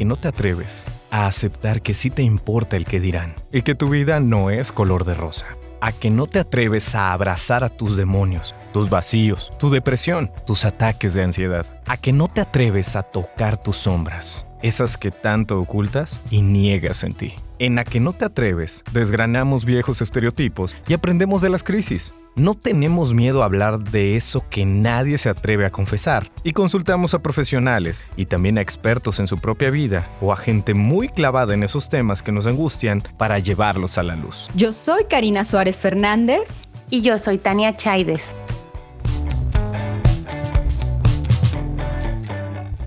que no te atreves a aceptar que sí te importa el que dirán y que tu vida no es color de rosa. A que no te atreves a abrazar a tus demonios, tus vacíos, tu depresión, tus ataques de ansiedad. A que no te atreves a tocar tus sombras, esas que tanto ocultas y niegas en ti. En A que no te atreves, desgranamos viejos estereotipos y aprendemos de las crisis. No tenemos miedo a hablar de eso que nadie se atreve a confesar y consultamos a profesionales y también a expertos en su propia vida o a gente muy clavada en esos temas que nos angustian para llevarlos a la luz. Yo soy Karina Suárez Fernández. Y yo soy Tania Chaides.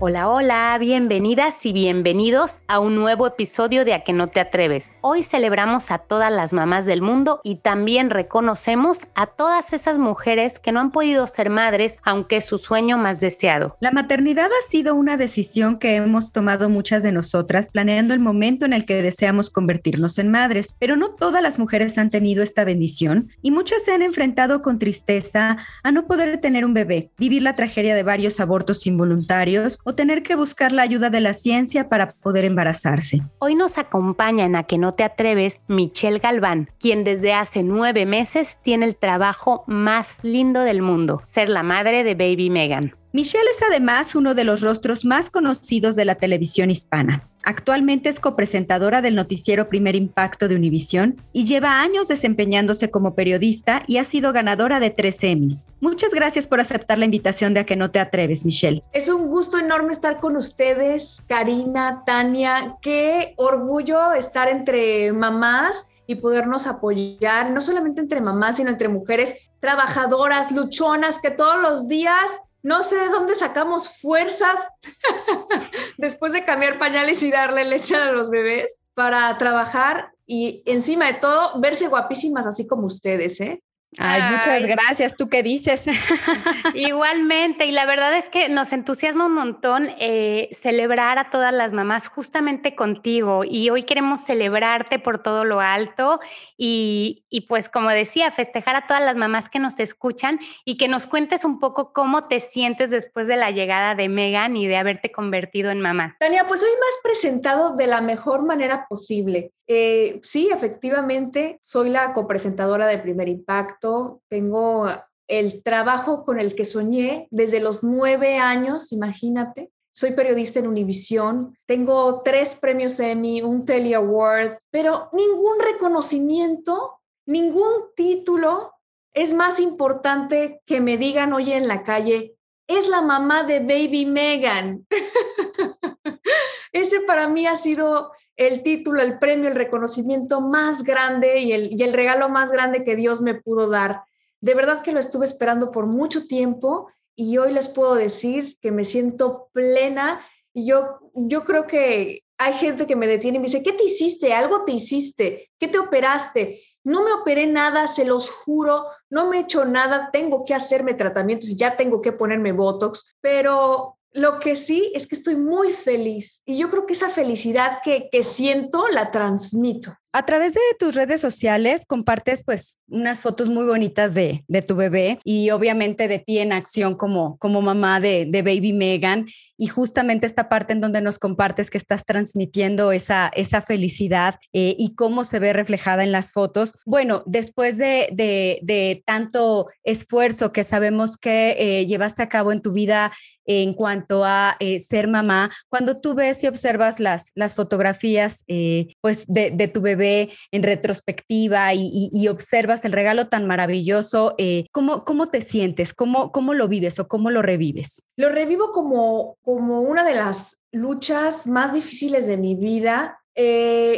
Hola, hola, bienvenidas y bienvenidos a un nuevo episodio de A que no te atreves. Hoy celebramos a todas las mamás del mundo y también reconocemos a todas esas mujeres que no han podido ser madres, aunque es su sueño más deseado. La maternidad ha sido una decisión que hemos tomado muchas de nosotras, planeando el momento en el que deseamos convertirnos en madres, pero no todas las mujeres han tenido esta bendición y muchas se han enfrentado con tristeza a no poder tener un bebé, vivir la tragedia de varios abortos involuntarios o tener que buscar la ayuda de la ciencia para poder embarazarse. Hoy nos acompaña en A que no te atreves Michelle Galván, quien desde hace nueve meses tiene el trabajo más lindo del mundo, ser la madre de Baby Megan. Michelle es además uno de los rostros más conocidos de la televisión hispana. Actualmente es copresentadora del noticiero Primer Impacto de Univisión y lleva años desempeñándose como periodista y ha sido ganadora de tres Emmys. Muchas gracias por aceptar la invitación de A que no te atreves, Michelle. Es un gusto enorme estar con ustedes, Karina, Tania. Qué orgullo estar entre mamás y podernos apoyar, no solamente entre mamás, sino entre mujeres trabajadoras, luchonas, que todos los días no sé de dónde sacamos fuerzas después de cambiar pañales y darle leche a los bebés para trabajar y encima de todo verse guapísimas así como ustedes, ¿eh? Ay, muchas gracias. ¿Tú qué dices? Igualmente, y la verdad es que nos entusiasma un montón eh, celebrar a todas las mamás justamente contigo y hoy queremos celebrarte por todo lo alto y, y, pues como decía, festejar a todas las mamás que nos escuchan y que nos cuentes un poco cómo te sientes después de la llegada de Megan y de haberte convertido en mamá. Tania, pues hoy me has presentado de la mejor manera posible. Eh, sí, efectivamente, soy la copresentadora de Primer Impacto. Tengo el trabajo con el que soñé desde los nueve años, imagínate. Soy periodista en Univisión, tengo tres premios Emmy, un Telly Award, pero ningún reconocimiento, ningún título es más importante que me digan hoy en la calle, es la mamá de Baby Megan. Ese para mí ha sido el título, el premio, el reconocimiento más grande y el, y el regalo más grande que Dios me pudo dar. De verdad que lo estuve esperando por mucho tiempo y hoy les puedo decir que me siento plena y yo, yo creo que hay gente que me detiene y me dice, ¿qué te hiciste? ¿Algo te hiciste? ¿Qué te operaste? No me operé nada, se los juro, no me he hecho nada, tengo que hacerme tratamientos, ya tengo que ponerme Botox, pero lo que sí es que estoy muy feliz y yo creo que esa felicidad que, que siento la transmito. A través de tus redes sociales compartes pues unas fotos muy bonitas de, de, tu bebé y obviamente de ti en acción como, como mamá de, de Baby Megan y justamente esta parte en donde nos compartes que estás transmitiendo esa, esa felicidad eh, y cómo se ve reflejada en las fotos. Bueno, después de, de, de tanto esfuerzo que sabemos que eh, llevaste a cabo en tu vida en cuanto a eh, ser mamá, cuando tú ves y observas las, las fotografías eh, pues de, de, tu bebé en retrospectiva y, observas el regalo tan maravilloso, eh, ¿cómo, ¿cómo te sientes? ¿Cómo, ¿Cómo lo vives o cómo lo revives? Lo revivo como, como una de las luchas más difíciles de mi vida.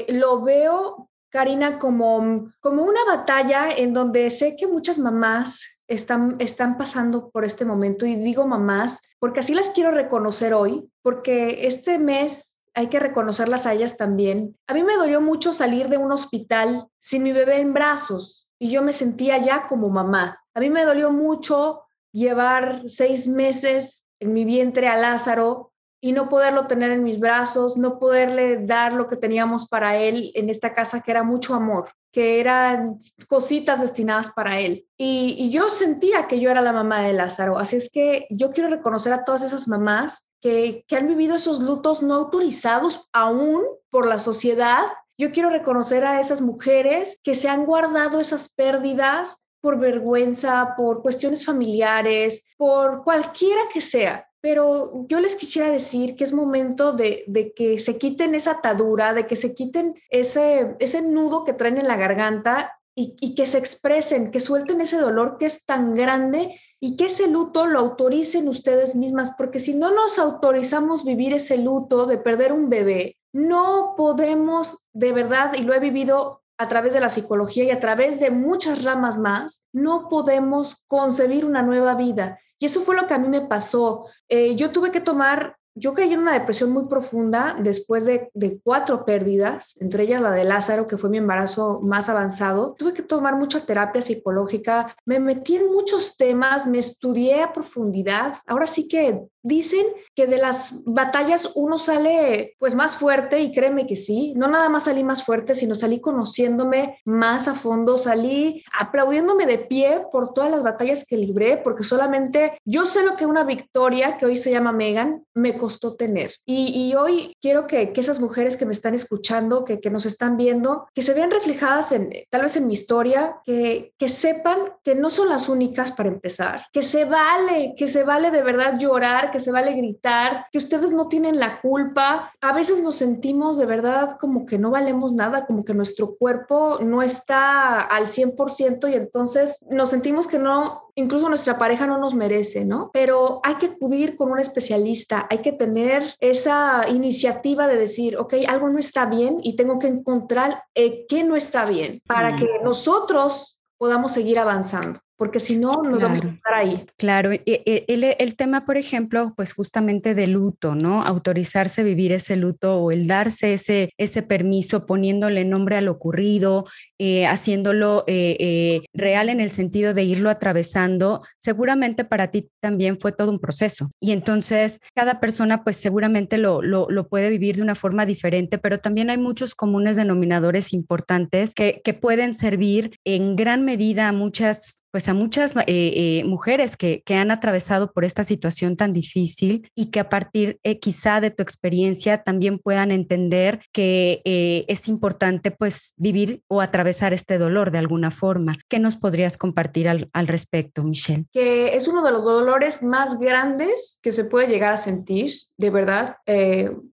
lo veo Karina, como, como una batalla en donde sé que muchas mamás están, están pasando por este momento y digo mamás porque así las quiero reconocer hoy, porque este mes hay que reconocerlas a ellas también. A mí me dolió mucho salir de un hospital sin mi bebé en brazos y yo me sentía ya como mamá. A mí me dolió mucho llevar seis meses en mi vientre a Lázaro y no poderlo tener en mis brazos, no poderle dar lo que teníamos para él en esta casa, que era mucho amor que eran cositas destinadas para él. Y, yo sentía que yo era la mamá de Lázaro. Así es que yo quiero reconocer a todas esas mamás que, que han vivido esos lutos no autorizados aún por la sociedad. Yo quiero reconocer a esas mujeres que se han guardado esas pérdidas por vergüenza, por cuestiones familiares, por cualquiera que sea. Pero yo les quisiera decir que es momento de, que se quiten esa atadura, de que se quiten ese, ese nudo que traen en la garganta y, y, que se expresen, que suelten ese dolor que es tan grande y que ese luto lo autoricen ustedes mismas, porque si no nos autorizamos vivir ese luto de perder un bebé, no podemos de verdad, y lo he vivido a través de la psicología y a través de muchas ramas más, no podemos concebir una nueva vida. Y eso fue lo que a mí me pasó. Eh, yo tuve que tomar yo caí en una depresión muy profunda después de, cuatro pérdidas, entre ellas la de Lázaro, que fue mi embarazo más avanzado. Tuve que tomar mucha terapia psicológica, me metí en muchos temas, me estudié a profundidad. Ahora sí que dicen que de las batallas uno sale pues más fuerte y créeme que sí, no nada más salí más fuerte, sino salí conociéndome más a fondo, salí aplaudiéndome de pie por todas las batallas que libré, porque solamente yo sé lo que una victoria, que hoy se llama Megan, me costó tener. Y, hoy quiero que, esas mujeres que me están escuchando, que, que, nos están viendo, que se vean reflejadas en tal vez en mi historia, que, que sepan que no son las únicas para empezar, que se vale, que se vale de verdad llorar, que se vale gritar, que ustedes no tienen la culpa. A veces nos sentimos de verdad como que no valemos nada, como que nuestro cuerpo no está al 100% y entonces nos sentimos que no incluso nuestra pareja no nos merece, ¿no? Pero hay que acudir con un especialista, hay que tener esa iniciativa de decir, ok, algo no está bien y tengo que encontrar eh, qué no está bien para que nosotros podamos seguir avanzando porque si no nos vamos a estar ahí. Claro, el, tema, por ejemplo, pues justamente de luto, ¿no? Autorizarse a vivir ese luto o el darse ese, ese permiso poniéndole nombre a lo ocurrido, eh, haciéndolo eh, eh, real en el sentido de irlo atravesando, seguramente para ti también fue todo un proceso. Y entonces cada persona pues seguramente lo, lo, lo puede vivir de una forma diferente, pero también hay muchos comunes denominadores importantes que, que pueden servir en gran medida a muchas pues a muchas eh, eh, mujeres que, que, han atravesado por esta situación tan difícil y que a partir eh, quizá de tu experiencia también puedan entender que es importante pues vivir o atravesar este dolor de alguna forma. ¿Qué nos podrías compartir al, al respecto, Michelle? Que es uno de los dolores más grandes que se puede llegar a sentir, de verdad.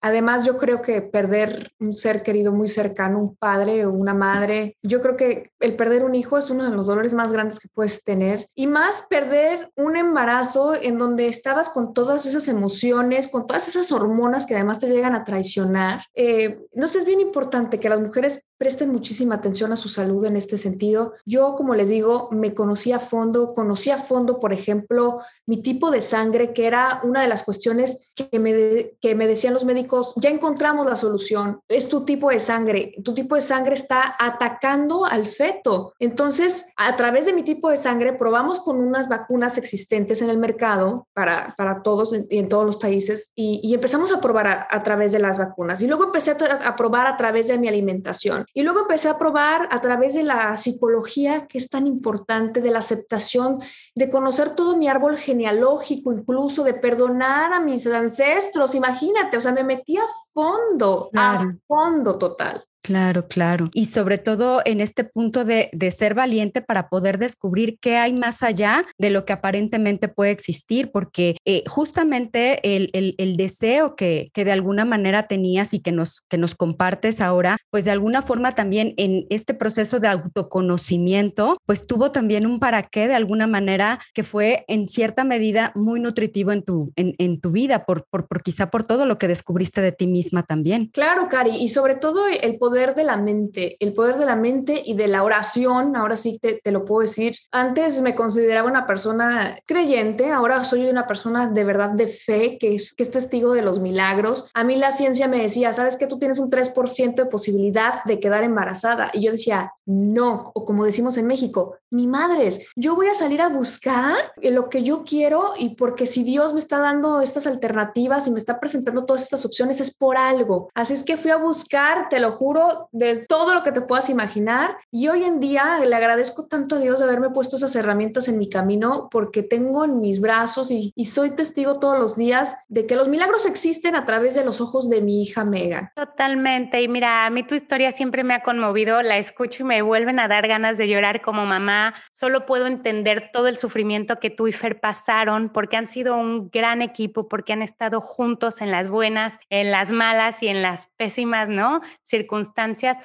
Además, yo creo que perder un ser querido muy cercano, un padre o una madre, yo creo que el perder un hijo es uno de los dolores más grandes que puedes tener. Y más perder un embarazo en donde estabas con todas esas emociones, con todas esas hormonas que además te llegan a traicionar. Eh, sé, es bien importante que las mujeres presten muchísima atención a su salud en este sentido. Yo, como les digo, me conocí a fondo, conocí a fondo, por ejemplo, mi tipo de sangre, que era una de las cuestiones que me, que me decían los médicos, ya encontramos la solución, es tu tipo de sangre, tu tipo de sangre está atacando al feto. Entonces, a través de mi tipo de sangre, probamos con unas vacunas existentes en el mercado para, para todos y en, todos los países y, empezamos a probar a, través de las vacunas. Y luego empecé a, a probar a través de mi alimentación. Y luego empecé a probar a través de la psicología, que es tan importante, de la aceptación, de conocer todo mi árbol genealógico, incluso de perdonar a mis ancestros. Imagínate, o sea, me metí a fondo, a fondo total. Claro, claro. Y sobre todo en este punto de, ser valiente para poder descubrir qué hay más allá de lo que aparentemente puede existir, porque eh, justamente el, deseo que, que, de alguna manera tenías y que nos, que nos compartes ahora, pues de alguna forma también en este proceso de autoconocimiento, pues tuvo también un para qué de alguna manera que fue en cierta medida muy nutritivo en tu, en, tu vida, por, por, por quizá por todo lo que descubriste de ti misma también. Claro, Cari, y sobre todo el poder poder de la mente, el poder de la mente y de la oración, ahora sí te, te, lo puedo decir. Antes me consideraba una persona creyente, ahora soy una persona de verdad de fe, que es, que es testigo de los milagros. A mí la ciencia me decía, ¿sabes que tú tienes un 3% de posibilidad de quedar embarazada? Y yo decía, no, o como decimos en México, ni madres, yo voy a salir a buscar lo que yo quiero y porque si Dios me está dando estas alternativas y me está presentando todas estas opciones es por algo. Así es que fui a buscar, te lo juro, de todo lo que te puedas imaginar y hoy en día le agradezco tanto a Dios de haberme puesto esas herramientas en mi camino porque tengo en mis brazos y, y soy testigo todos los días de que los milagros existen a través de los ojos de mi hija Megan. Totalmente. Y mira, a mí tu historia siempre me ha conmovido, la escucho y me vuelven a dar ganas de llorar como mamá. Solo puedo entender todo el sufrimiento que tú y Fer pasaron porque han sido un gran equipo, porque han estado juntos en las buenas, en las malas y en las pésimas, ¿no? Circunstancias.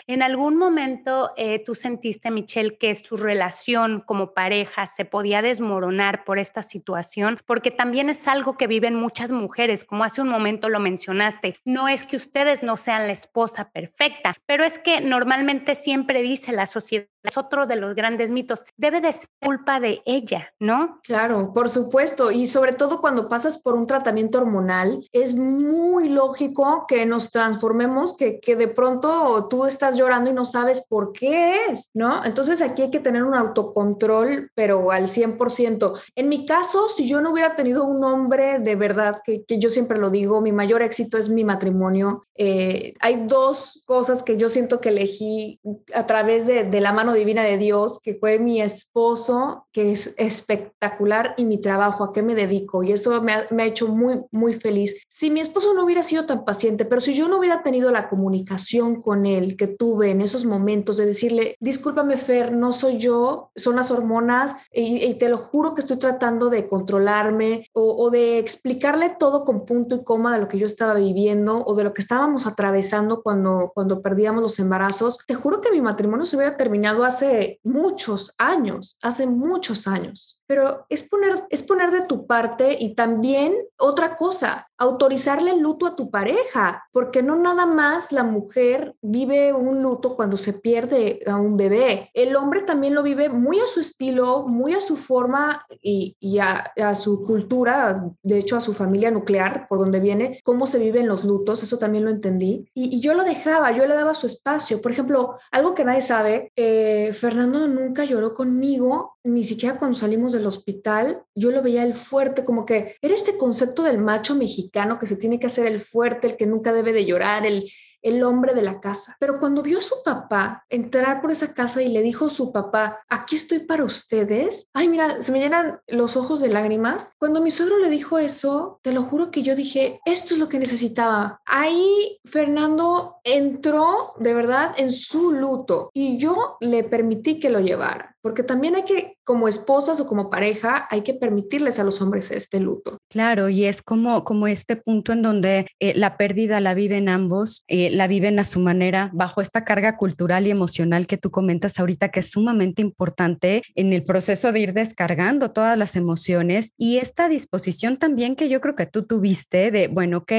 En algún momento eh, tú sentiste, Michelle, que su relación como pareja se podía desmoronar por esta situación, porque también es algo que viven muchas mujeres, como hace un momento lo mencionaste. No es que ustedes no sean la esposa perfecta, pero es que normalmente siempre dice la sociedad es otro de los grandes mitos. Debe de ser culpa de ella, ¿no? Claro, por supuesto. Y sobre todo cuando pasas por un tratamiento hormonal, es muy lógico que nos transformemos, que, que de pronto tú estás llorando y no sabes por qué es, ¿no? Entonces aquí hay que tener un autocontrol, pero al 100%. En mi caso, si yo no hubiera tenido un hombre de verdad, que, que yo siempre lo digo, mi mayor éxito es mi matrimonio. Eh, hay dos cosas que yo siento que elegí a través de, de la mano divina de Dios, que fue mi esposo, que es espectacular, y mi trabajo, a qué me dedico. Y eso me ha, hecho muy, muy feliz. Si mi esposo no hubiera sido tan paciente, pero si yo no hubiera tenido la comunicación con él que tuve en esos momentos de decirle, discúlpame Fer, no soy yo, son las hormonas, y, te lo juro que estoy tratando de controlarme o, de explicarle todo con punto y coma de lo que yo estaba viviendo o de lo que estábamos atravesando cuando, cuando perdíamos los embarazos, te juro que mi matrimonio se hubiera terminado hace muchos años, hace muchos años pero es poner, es poner de tu parte y también otra cosa, autorizarle el luto a tu pareja, porque no nada más la mujer vive un luto cuando se pierde a un bebé, el hombre también lo vive muy a su estilo, muy a su forma y, a, su cultura, de hecho a su familia nuclear, por donde viene, cómo se viven los lutos, eso también lo entendí. Y, yo lo dejaba, yo le daba su espacio. Por ejemplo, algo que nadie sabe, eh, Fernando nunca lloró conmigo ni siquiera cuando salimos del hospital, yo lo veía el fuerte, como que era este concepto del macho mexicano que se tiene que hacer el fuerte, el que nunca debe de llorar, el, el hombre de la casa. Pero cuando vio a su papá entrar por esa casa y le dijo a su papá, aquí estoy para ustedes, ay, mira, se me llenan los ojos de lágrimas. Cuando mi suegro le dijo eso, te lo juro que yo dije, esto es lo que necesitaba. Ahí Fernando entró de verdad en su luto y yo le permití que lo llevara, porque también hay que, como esposas o como pareja, hay que permitirles a los hombres este luto. Claro, y es como, como este punto en donde eh, la pérdida la viven ambos. Eh, la viven a su manera bajo esta carga cultural y emocional que tú comentas ahorita, que es sumamente importante en el proceso de ir descargando todas las emociones y esta disposición también que yo creo que tú tuviste de, bueno, ok,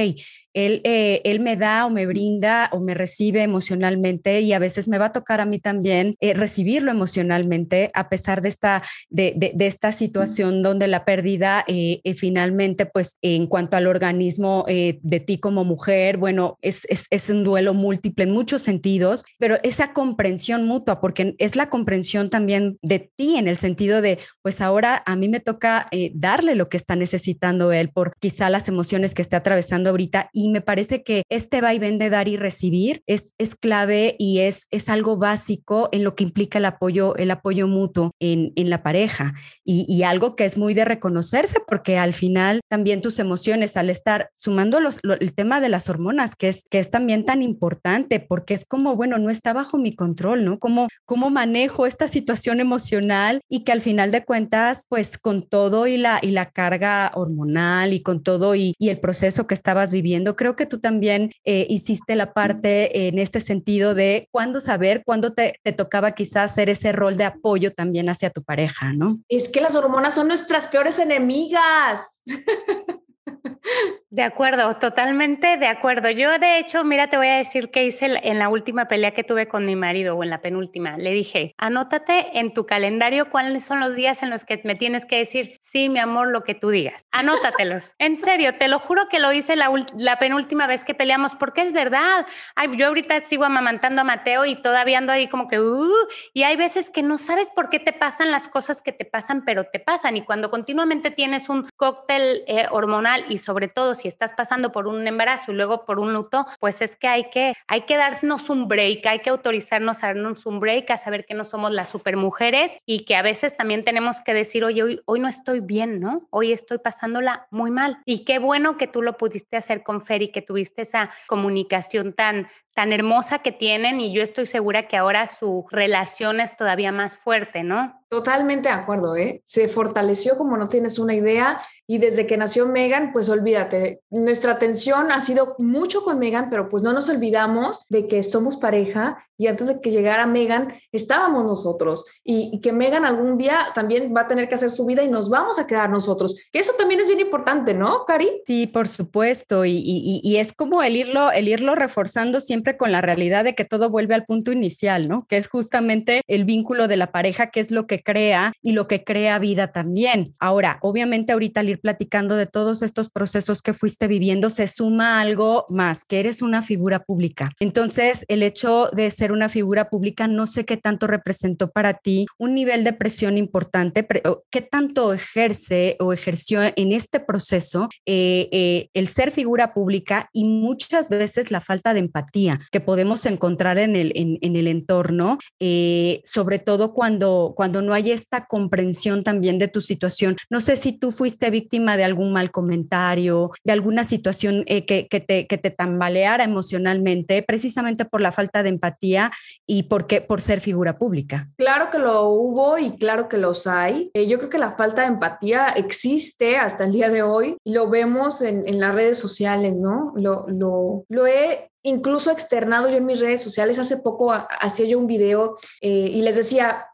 él, eh, él me da o me brinda o me recibe emocionalmente y a veces me va a tocar a mí también eh, recibirlo emocionalmente a pesar de esta, de, esta situación donde la pérdida eh, finalmente, pues en cuanto al organismo de ti como mujer, bueno, es, es, un duelo múltiple en muchos sentidos, pero esa comprensión mutua, porque es la comprensión también de ti en el sentido de, pues ahora a mí me toca darle lo que está necesitando él por quizá las emociones que esté atravesando ahorita y me parece que este vaivén de dar y recibir es, es clave y es, es algo básico en lo que implica el apoyo, el apoyo mutuo en, en la pareja y, y, algo que es muy de reconocerse porque al final también tus emociones al estar sumando los, el tema de las hormonas, que es, que es también tan importante porque es como, bueno, no está bajo mi control, ¿no? ¿Cómo, cómo manejo esta situación emocional y que al final de cuentas, pues con todo y la, y la carga hormonal y con todo y, y el proceso que estabas viviendo, creo que tú también eh, hiciste la parte en este sentido de cuándo saber, cuándo te, te tocaba quizás hacer ese rol de apoyo también hacia tu pareja, ¿no? Es que las hormonas son nuestras peores enemigas. De acuerdo, totalmente de acuerdo. Yo, de hecho, mira, te voy a decir qué hice en la última pelea que tuve con mi marido o en la penúltima. Le dije, anótate en tu calendario cuáles son los días en los que me tienes que decir, sí, mi amor, lo que tú digas. Anótatelos. en serio, te lo juro que lo hice la, la penúltima vez que peleamos, porque es verdad. Ay, yo ahorita sigo amamantando a Mateo y todavía ando ahí como que, uh, y hay veces que no sabes por qué te pasan las cosas que te pasan, pero te pasan. Y cuando continuamente tienes un cóctel eh, hormonal y sobre todo si estás pasando por un embarazo y luego por un luto, pues es que hay que, hay que darnos un break, hay que autorizarnos a darnos un break, a saber que no somos las supermujeres y que a veces también tenemos que decir, oye, hoy, hoy no estoy bien, ¿no? Hoy estoy pasándola muy mal. Y qué bueno que tú lo pudiste hacer con Fer y que tuviste esa comunicación tan, tan hermosa que tienen y yo estoy segura que ahora su relación es todavía más fuerte, ¿no? Totalmente de acuerdo, ¿eh? Se fortaleció como no tienes una idea y desde que nació Megan, pues olvídate, nuestra atención ha sido mucho con Megan, pero pues no nos olvidamos de que somos pareja y antes de que llegara Megan estábamos nosotros y, que Megan algún día también va a tener que hacer su vida y nos vamos a quedar nosotros. Que eso también es bien importante, ¿no, Cari? Sí, por supuesto y, es como el irlo, el irlo reforzando siempre con la realidad de que todo vuelve al punto inicial, ¿no? Que es justamente el vínculo de la pareja, que es lo que crea y lo que crea vida también. Ahora, obviamente ahorita al ir platicando de todos estos procesos que fuiste viviendo, se suma algo más, que eres una figura pública. Entonces, el hecho de ser una figura pública, no sé qué tanto representó para ti un nivel de presión importante, qué tanto ejerce o ejerció en este proceso eh, eh, el ser figura pública y muchas veces la falta de empatía que podemos encontrar en el, en, el entorno, eh, sobre todo cuando, cuando no hay esta comprensión también de tu situación. No sé si tú fuiste víctima de algún mal comentario, de alguna situación eh, que, que, te, que te tambaleara emocionalmente, precisamente por la falta de empatía y porque, por ser figura pública. Claro que lo hubo y claro que los hay. Eh, yo creo que la falta de empatía existe hasta el día de hoy lo vemos en, en las redes sociales, ¿no? Lo, lo, lo he incluso externado yo en mis redes sociales. Hace poco hacía yo un video eh, y les decía,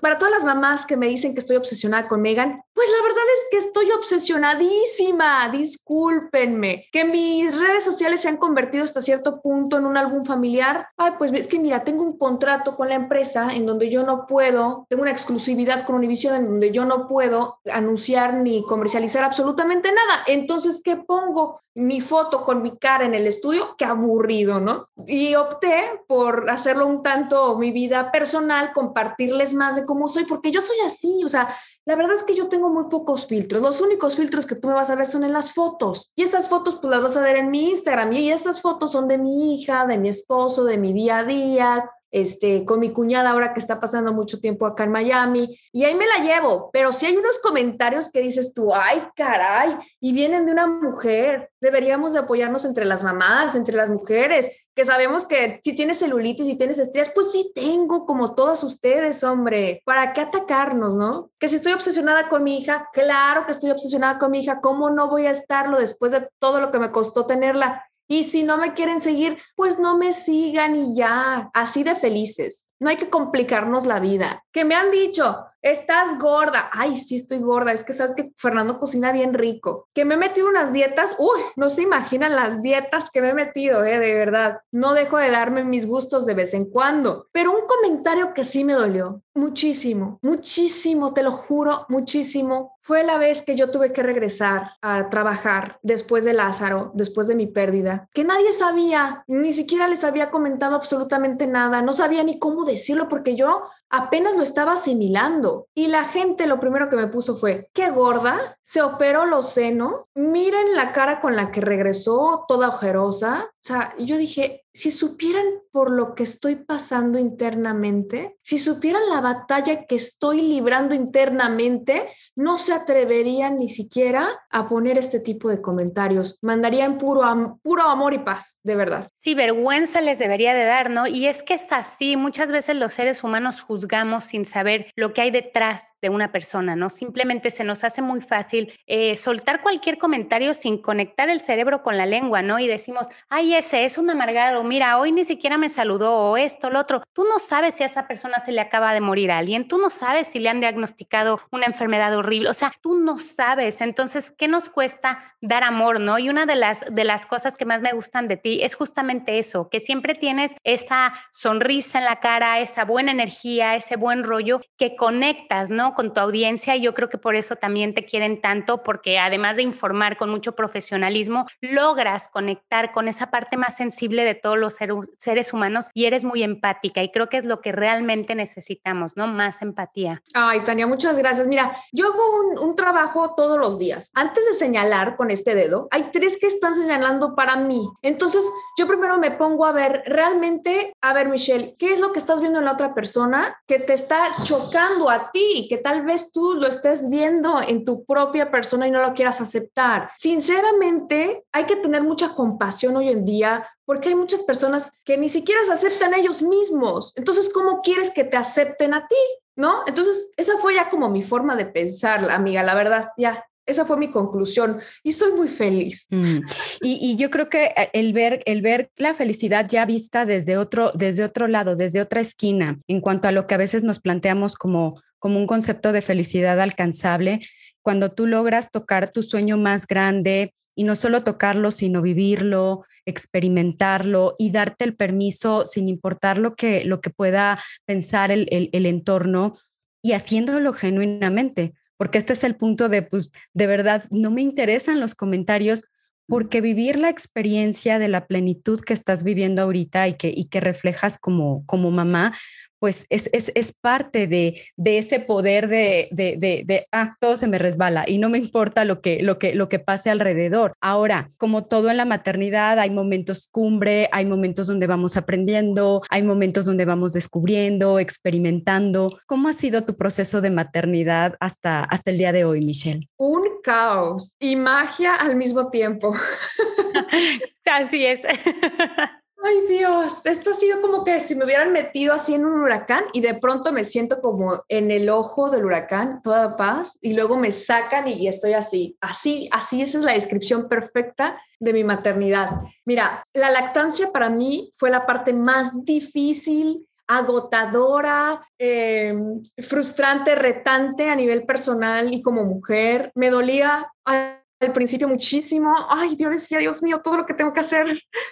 para todas las mamás que me dicen que estoy obsesionada con Megan, pues la verdad es que estoy obsesionadísima, discúlpenme, que mis redes sociales se han convertido hasta cierto punto en un álbum familiar. Ay, pues es que mira, tengo un contrato con la empresa en donde yo no puedo, tengo una exclusividad con Univision en donde yo no puedo anunciar ni comercializar absolutamente nada. Entonces, ¿qué pongo? Mi foto con mi cara en el estudio, qué aburrido, ¿no? Y opté por hacerlo un tanto mi vida personal, compartirles más de cómo soy, porque yo soy así, o sea, la verdad es que yo tengo muy pocos filtros. Los únicos filtros que tú me vas a ver son en las fotos. Y estas fotos pues las vas a ver en mi Instagram. Y estas fotos son de mi hija, de mi esposo, de mi día a día, este, con mi cuñada ahora que está pasando mucho tiempo acá en Miami, y ahí me la llevo, pero si hay unos comentarios que dices tú, ay, caray, y vienen de una mujer, deberíamos de apoyarnos entre las mamás, entre las mujeres, que sabemos que si tienes celulitis y tienes estrías, pues sí tengo, como todas ustedes, hombre, ¿para qué atacarnos, no? Que si estoy obsesionada con mi hija, claro que estoy obsesionada con mi hija, ¿cómo no voy a estarlo después de todo lo que me costó tenerla? Y si no me quieren seguir, pues no me sigan y ya, así de felices. No hay que complicarnos la vida. Que me han dicho, estás gorda. Ay, sí estoy gorda. Es que sabes que Fernando cocina bien rico. Que me he metido unas dietas. Uy, no se imaginan las dietas que me he metido, eh, de verdad. No dejo de darme mis gustos de vez en cuando. Pero un comentario que sí me dolió muchísimo, muchísimo, te lo juro, muchísimo. Fue la vez que yo tuve que regresar a trabajar después de Lázaro, después de mi pérdida, que nadie sabía, ni siquiera les había comentado absolutamente nada, no sabía ni cómo decirlo porque yo apenas lo estaba asimilando. Y la gente lo primero que me puso fue, qué gorda, se operó los senos, miren la cara con la que regresó, toda ojerosa. O sea, yo dije, si supieran por lo que estoy pasando internamente, si supieran la batalla que estoy librando internamente, no se atreverían ni siquiera a poner este tipo de comentarios. Mandarían puro, amor y paz, de verdad. Sí, vergüenza les debería de dar, ¿no? Y es que es así, muchas veces los seres humanos juzgamos sin saber lo que hay detrás de una persona, ¿no? Simplemente se nos hace muy fácil eh, soltar cualquier comentario sin conectar el cerebro con la lengua, ¿no? Y decimos, ay, ese es un amargado, mira, hoy ni siquiera me saludó o esto, lo otro. Tú no sabes si a esa persona se le acaba de morir a alguien, tú no sabes si le han diagnosticado una enfermedad horrible, o sea, tú no sabes. Entonces, ¿qué nos cuesta dar amor, no? Y una de las, de las cosas que más me gustan de ti es justamente eso, que siempre tienes esa sonrisa en la cara, esa buena energía, ese buen rollo que conectas, ¿no? Con tu audiencia. Yo creo que por eso también te quieren tanto, porque además de informar con mucho profesionalismo, logras conectar con esa parte más sensible de todos los seres humanos y eres muy empática. Y creo que es lo que realmente necesitamos, ¿no? Más empatía. Ay, Tania, muchas gracias. Mira, yo hago un trabajo todos los días. Antes de señalar con este dedo, hay tres que están señalando para mí. Entonces, yo primero me pongo a ver realmente, a ver, Michelle, ¿qué es lo que estás viendo en la otra persona que te está chocando a ti? Que tal vez tú lo estés viendo en tu propia persona y no lo quieras aceptar. Sinceramente, hay que tener mucha compasión hoy en día porque hay muchas personas que ni siquiera se aceptan ellos mismos. Entonces, ¿cómo quieres que te acepten a ti? ¿No? Entonces, esa fue ya como mi forma de pensar, amiga, la verdad, ya, esa fue mi conclusión y soy muy feliz. Mm. Y, yo creo que eh, el ver, el ver la felicidad ya vista desde otro, desde otro lado, desde otra esquina, en cuanto a lo que a veces nos planteamos como, como un concepto de felicidad alcanzable, cuando tú logras tocar tu sueño más grande y no solo tocarlo, sino vivirlo, experimentarlo y darte el permiso sin importar lo que, lo que pueda pensar el, el entorno y haciéndolo genuinamente porque este es el punto de, pues, de verdad, no me interesan los comentarios porque vivir la experiencia de la plenitud que estás viviendo ahorita y que, y que reflejas como, como mamá, pues es, es, es parte de, de, ese poder de, de, de, ah, todo se me resbala y no me importa lo que, lo, que, lo que pase alrededor. Ahora, como todo en la maternidad, hay momentos cumbre, hay momentos donde vamos aprendiendo, hay momentos donde vamos descubriendo, experimentando. ¿Cómo ha sido tu proceso de maternidad hasta, hasta el día de hoy, Michelle? Un caos y magia al mismo tiempo. Así es. Ay Dios, esto ha sido como que si me hubieran metido así en un huracán y de pronto me siento como en el ojo del huracán, toda paz, y luego me sacan y estoy así, así, así, esa es la descripción perfecta de mi maternidad. Mira, la lactancia para mí fue la parte más difícil, agotadora, em, frustrante, retante a nivel personal y como mujer. Me dolía al principio muchísimo, ay, Dios decía, Dios mío, todo lo que tengo que hacer,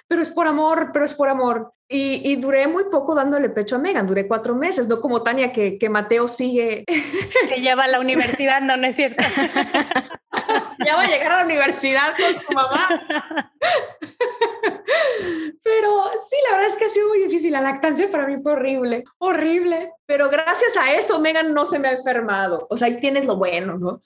pero es por amor, pero es por amor. Y, duré muy poco dándole pecho a Megan, duré cuatro meses, no como Tania, que, que Mateo sigue. Que ya va a la universidad, no, no es cierto. ya va a llegar a la universidad con su mamá. Pero sí, la verdad es que ha sido muy difícil. La lactancia para mí fue horrible, horrible. Pero gracias a eso, Megan no se me ha enfermado. O sea, ahí tienes lo bueno, ¿no?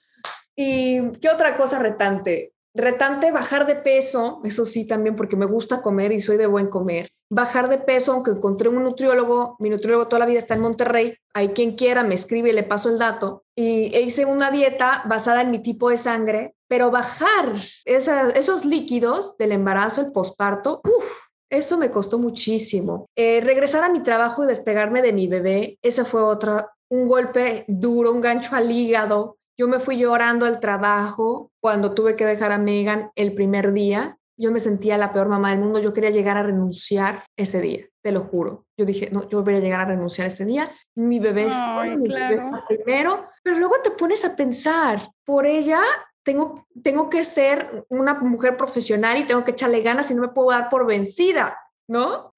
¿Y qué otra cosa retante? Retante bajar de peso, eso sí también porque me gusta comer y soy de buen comer. Bajar de peso, aunque encontré un nutriólogo, mi nutriólogo toda la vida está en Monterrey, hay quien quiera, me escribe y le paso el dato. Y hice una dieta basada en mi tipo de sangre, pero bajar esos líquidos del embarazo, el posparto, uff, eso me costó muchísimo. Eh, regresar a mi trabajo y despegarme de mi bebé, ese fue otra, un golpe duro, un gancho al hígado yo me fui llorando al trabajo cuando tuve que dejar a Megan el primer día. Yo me sentía la peor mamá del mundo. Yo quería llegar a renunciar ese día, te lo juro. Yo dije, no, yo voy a llegar a renunciar ese día. Mi bebé, está, mi bebé está primero. Pero luego te pones a pensar, por ella tengo, tengo que ser una mujer profesional y tengo que echarle ganas y no me puedo dar por vencida, ¿no?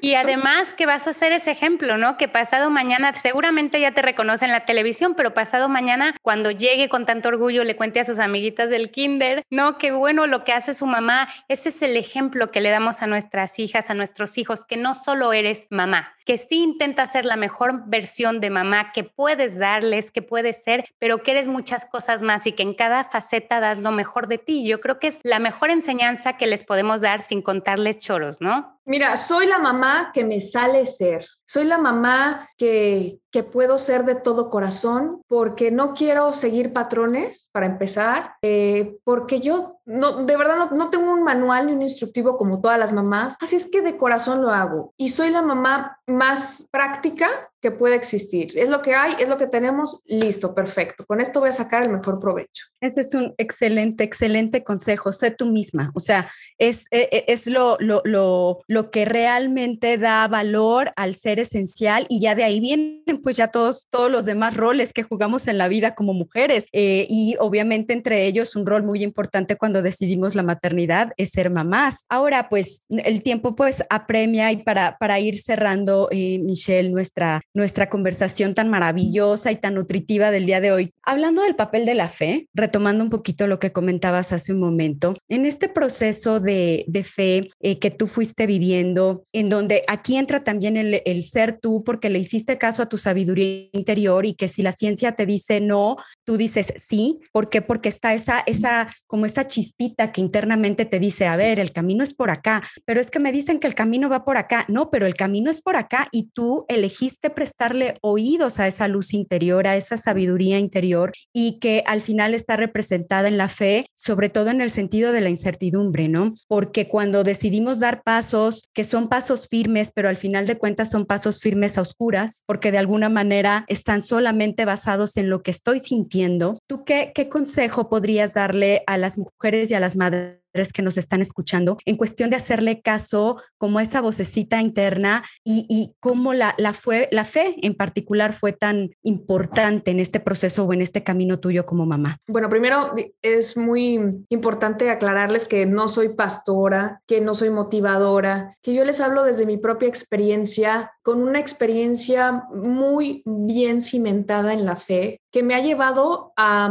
Y además que vas a ser ese ejemplo, ¿no? Que pasado mañana, seguramente ya te reconoce en la televisión, pero pasado mañana, cuando llegue con tanto orgullo, le cuente a sus amiguitas del kinder, ¿no? Qué bueno lo que hace su mamá. Ese es el ejemplo que le damos a nuestras hijas, a nuestros hijos, que no solo eres mamá, que sí intenta ser la mejor versión de mamá que puedes darles, que puedes ser, pero que eres muchas cosas más y que en cada faceta das lo mejor de ti. Yo creo que es la mejor enseñanza que les podemos dar sin contarles choros, ¿no? Mira, soy la mamá que me sale ser. Soy la mamá que, que puedo ser de todo corazón porque no quiero seguir patrones, para empezar, eh, porque yo no, de verdad no, no, tengo un manual ni un instructivo como todas las mamás, así es que de corazón lo hago. Y soy la mamá más práctica que puede existir. Es lo que hay, es lo que tenemos, listo, perfecto. Con esto voy a sacar el mejor provecho. Ese es un excelente, excelente consejo. Sé tú misma. O sea, es, e, e, es, lo, lo, lo, lo que realmente da valor al ser esencial y ya de ahí vienen pues ya todos, todos los demás roles que jugamos en la vida como mujeres. Eh, y obviamente entre ellos un rol muy importante cuando decidimos la maternidad es ser mamás. Ahora, pues el tiempo pues apremia y para, para ir cerrando, eh, Michelle, nuestra, nuestra conversación tan maravillosa y tan nutritiva del día de hoy, hablando del papel de la fe, retomando un poquito lo que comentabas hace un momento, en este proceso de, de fe eh, que tú fuiste viviendo, en donde aquí entra también el, el ser tú porque le hiciste caso a tu sabiduría interior y que si la ciencia te dice no, tú dices sí. ¿Por qué? Porque está esa, esa, como esa chispita que internamente te dice, a ver, el camino es por acá, pero es que me dicen que el camino va por acá. No, pero el camino es por acá y tú elegiste prestarle oídos a esa luz interior, a esa sabiduría interior y que al final está representada en la fe, sobre todo en el sentido de la incertidumbre, ¿no? Porque cuando decidimos dar pasos que son pasos firmes, pero al final de cuentas son pasos firmes a oscuras, porque de alguna manera están solamente basados en lo que estoy sintiendo, ¿tú qué, qué consejo podrías darle a las mujeres y a las madres? Que nos están escuchando en cuestión de hacerle caso como esa vocecita interna y, y cómo la, la, fue, la fe en particular fue tan importante en este proceso o en este camino tuyo como mamá. Bueno, primero es muy importante aclararles que no soy pastora, que no soy motivadora, que yo les hablo desde mi propia experiencia, con una experiencia muy bien cimentada en la fe, que me ha llevado a,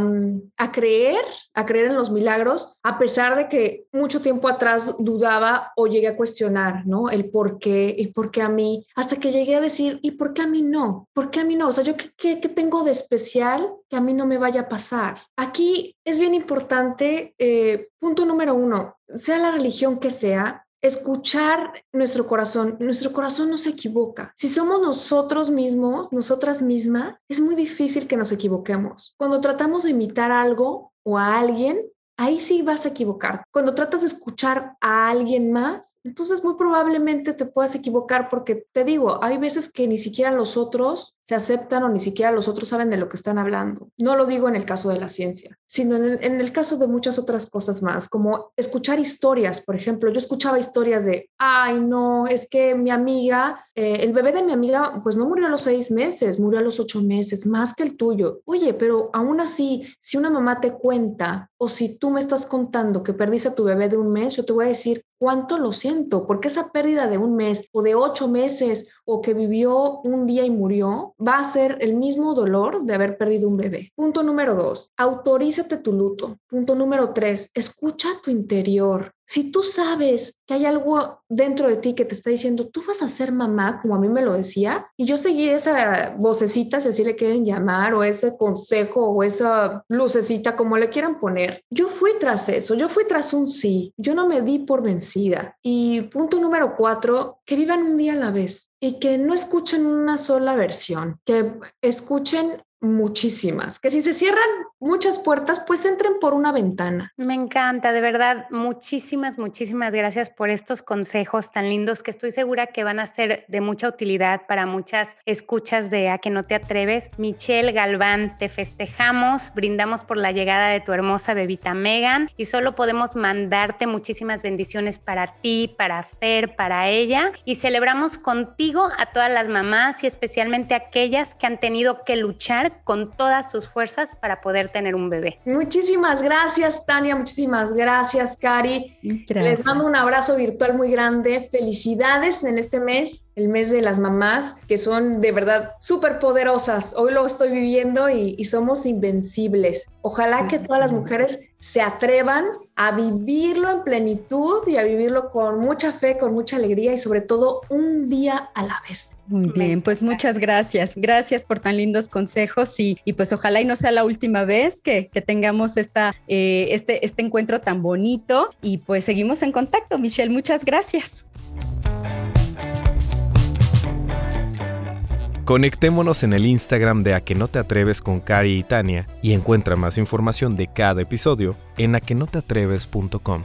a, creer, a creer en los milagros, a pesar de que mucho tiempo atrás dudaba o llegué a cuestionar, ¿no? El por qué y por qué a mí, hasta que llegué a decir, ¿y por qué a mí no? ¿Por qué a mí no? O sea, ¿yo qué, tengo de especial que a mí no me vaya a pasar? Aquí es bien importante, eh, punto número uno, sea la religión que sea, escuchar nuestro corazón. Nuestro corazón no se equivoca. Si somos nosotros mismos, nosotras mismas, es muy difícil que nos equivoquemos. Cuando tratamos de imitar algo o a alguien, ahí sí vas a equivocar. Cuando tratas de escuchar a alguien más, entonces muy probablemente te puedas equivocar porque te digo, hay veces que ni siquiera los otros se aceptan o ni siquiera los otros saben de lo que están hablando. No lo digo en el caso de la ciencia, sino en el, caso de muchas otras cosas más, como escuchar historias, por ejemplo, yo escuchaba historias de, ay, no, es que mi amiga, eh, el bebé de mi amiga, pues no murió a los seis meses, murió a los ocho meses, más que el tuyo. Oye, pero aún así, si una mamá te cuenta o si tú me estás contando que perdiste a tu bebé de un mes, yo te voy a decir, cuánto lo siento, porque esa pérdida de un mes o de ocho meses o que vivió un día y murió va a ser el mismo dolor de haber perdido un bebé. Punto número dos, autorízate tu luto. Punto número tres, escucha tu interior. Si tú sabes que hay algo dentro de ti que te está diciendo, tú vas a ser mamá, como a mí me lo decía, y yo seguí esa vocecita, si así le quieren llamar, o ese consejo, o esa lucecita, como le quieran poner, yo fui tras eso, yo fui tras un sí, yo no me di por Y punto número cuatro, que vivan un día a la vez y que no escuchen una sola versión, que escuchen muchísimas, que si se cierran muchas puertas, pues entren por una ventana. Me encanta, de verdad, muchísimas, muchísimas gracias por estos consejos tan lindos que estoy segura que van a ser de mucha utilidad para muchas escuchas de A que no te atreves. Michelle Galván, te festejamos, brindamos por la llegada de tu hermosa bebita Megan y solo podemos mandarte muchísimas bendiciones para ti, para Fer, para ella y celebramos contigo a todas las mamás y especialmente aquellas que han tenido que luchar con todas sus fuerzas para poder tener un bebé. Muchísimas gracias, Tania. Muchísimas gracias, Cari. Les mando un abrazo virtual muy grande. Felicidades en este mes, el mes de las mamás, que son de verdad súper poderosas. Hoy lo estoy viviendo y, y somos invencibles. Ojalá que todas las mujeres se atrevan a vivirlo en plenitud y a vivirlo con mucha fe, con mucha alegría y sobre todo un día a la vez. Muy bien, pues muchas gracias. Gracias por tan lindos consejos y, y pues ojalá y no sea la última vez que, que tengamos esta, eh, este, este encuentro tan bonito y pues seguimos en contacto. Michelle, muchas gracias. Conectémonos en el Instagram de A que no te atreves con Cari y Tania y encuentra más información de cada episodio en aquenoteatreves.com.